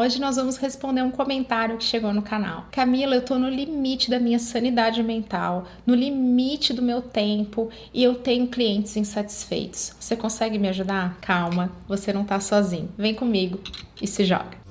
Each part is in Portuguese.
Hoje nós vamos responder um comentário que chegou no canal. Camila, eu tô no limite da minha sanidade mental, no limite do meu tempo e eu tenho clientes insatisfeitos. Você consegue me ajudar? Calma, você não tá sozinho. Vem comigo e se joga.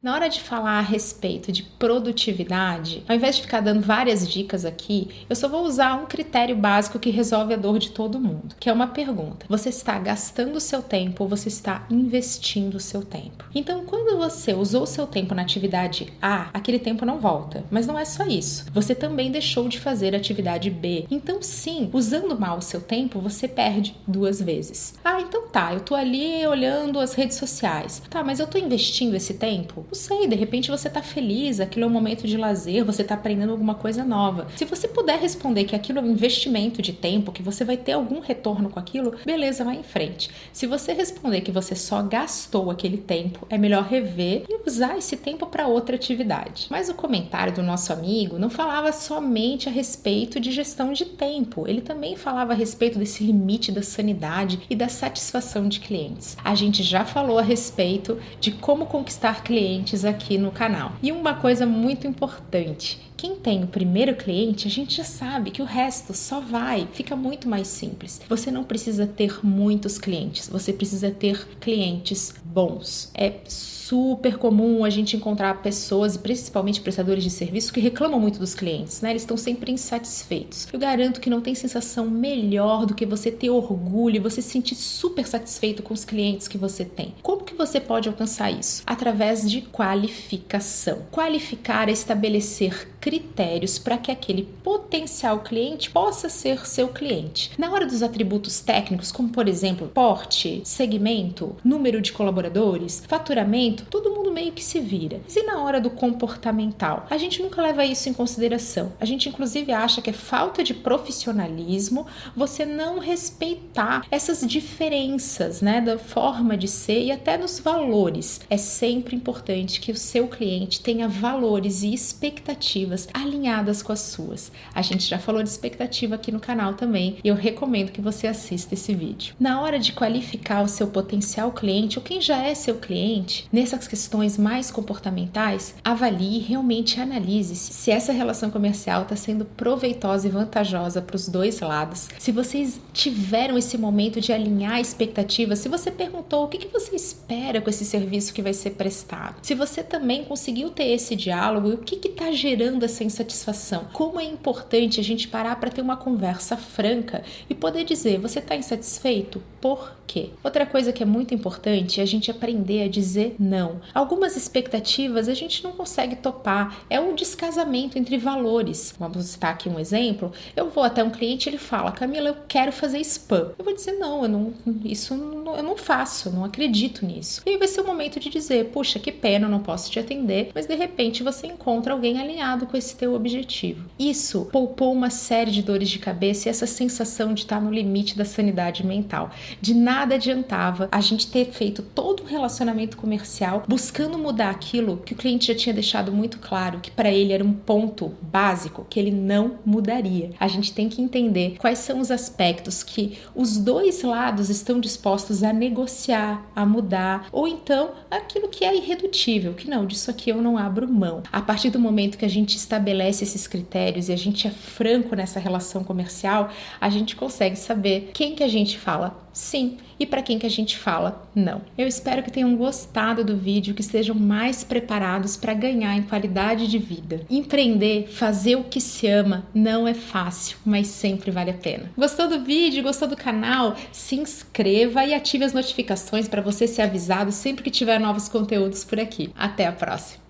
Na hora de falar a respeito de produtividade, ao invés de ficar dando várias dicas aqui, eu só vou usar um critério básico que resolve a dor de todo mundo, que é uma pergunta: você está gastando seu tempo ou você está investindo seu tempo? Então, quando você usou seu tempo na atividade A, aquele tempo não volta. Mas não é só isso. Você também deixou de fazer a atividade B. Então, sim, usando mal o seu tempo, você perde duas vezes. Ah, então tá, eu tô ali olhando as redes sociais. Tá, mas eu tô investindo esse tempo? Não sei, de repente você tá feliz, aquilo é um momento de lazer, você tá aprendendo alguma coisa nova. Se você puder responder que aquilo é um investimento de tempo, que você vai ter algum retorno com aquilo, beleza, vai em frente. Se você responder que você só gastou aquele tempo, é melhor rever e usar esse tempo para outra atividade. Mas o comentário do nosso amigo não falava somente a respeito de gestão de tempo, ele também falava a respeito desse limite da sanidade e da satisfação de clientes. A gente já falou a respeito de como conquistar clientes clientes aqui no canal. E uma coisa muito importante, quem tem o primeiro cliente, a gente já sabe que o resto só vai, fica muito mais simples. Você não precisa ter muitos clientes, você precisa ter clientes bons. É super comum a gente encontrar pessoas, principalmente prestadores de serviço, que reclamam muito dos clientes, né? Eles estão sempre insatisfeitos. Eu garanto que não tem sensação melhor do que você ter orgulho e você se sentir super satisfeito com os clientes que você tem. Como que você pode alcançar isso? Através de qualificação. Qualificar é estabelecer critérios para que aquele potencial cliente possa ser seu cliente. Na hora dos atributos técnicos, como por exemplo, porte, segmento, número de colaboradores, faturamento, todo mundo meio que se vira. E na hora do comportamental? A gente nunca leva isso em consideração. A gente, inclusive, acha que é falta de profissionalismo você não respeitar essas diferenças, né, da forma de ser e até dos valores. É sempre importante que o seu cliente tenha valores e expectativas alinhadas com as suas. A gente já falou de expectativa aqui no canal também e eu recomendo que você assista esse vídeo. Na hora de qualificar o seu potencial cliente ou quem já é seu cliente, nessas questões mais comportamentais, avalie e realmente analise se essa relação comercial está sendo proveitosa e vantajosa para os dois lados. Se vocês tiveram esse momento de alinhar expectativas, se você perguntou o que, que você espera com esse serviço que vai ser prestado, se você também conseguiu ter esse diálogo e o que está gerando essa insatisfação, como é importante a gente parar para ter uma conversa franca e poder dizer: você está insatisfeito? Por quê? Outra coisa que é muito importante é a gente aprender a dizer não. Algumas expectativas a gente não consegue topar, é um descasamento entre valores. Vamos citar aqui um exemplo. Eu vou até um cliente, ele fala: "Camila, eu quero fazer spam". Eu vou dizer: "Não, eu não isso não, eu não faço, não acredito nisso". E aí vai ser o momento de dizer: "Puxa, que pena, eu não posso te atender", mas de repente você encontra alguém alinhado com esse teu objetivo. Isso poupou uma série de dores de cabeça e essa sensação de estar no limite da sanidade mental. De nada adiantava a gente ter feito todo um relacionamento comercial comercial, buscando mudar aquilo que o cliente já tinha deixado muito claro, que para ele era um ponto básico que ele não mudaria. A gente tem que entender quais são os aspectos que os dois lados estão dispostos a negociar, a mudar, ou então aquilo que é irredutível, que não, disso aqui eu não abro mão. A partir do momento que a gente estabelece esses critérios e a gente é franco nessa relação comercial, a gente consegue saber quem que a gente fala sim e para quem que a gente fala não. Eu espero que tenham gostado do vídeo, que estejam mais preparados para ganhar em qualidade de vida. Empreender, fazer o que se ama, não é fácil, mas sempre vale a pena. Gostou do vídeo? Gostou do canal? Se inscreva e ative as notificações para você ser avisado sempre que tiver novos conteúdos por aqui. Até a próxima!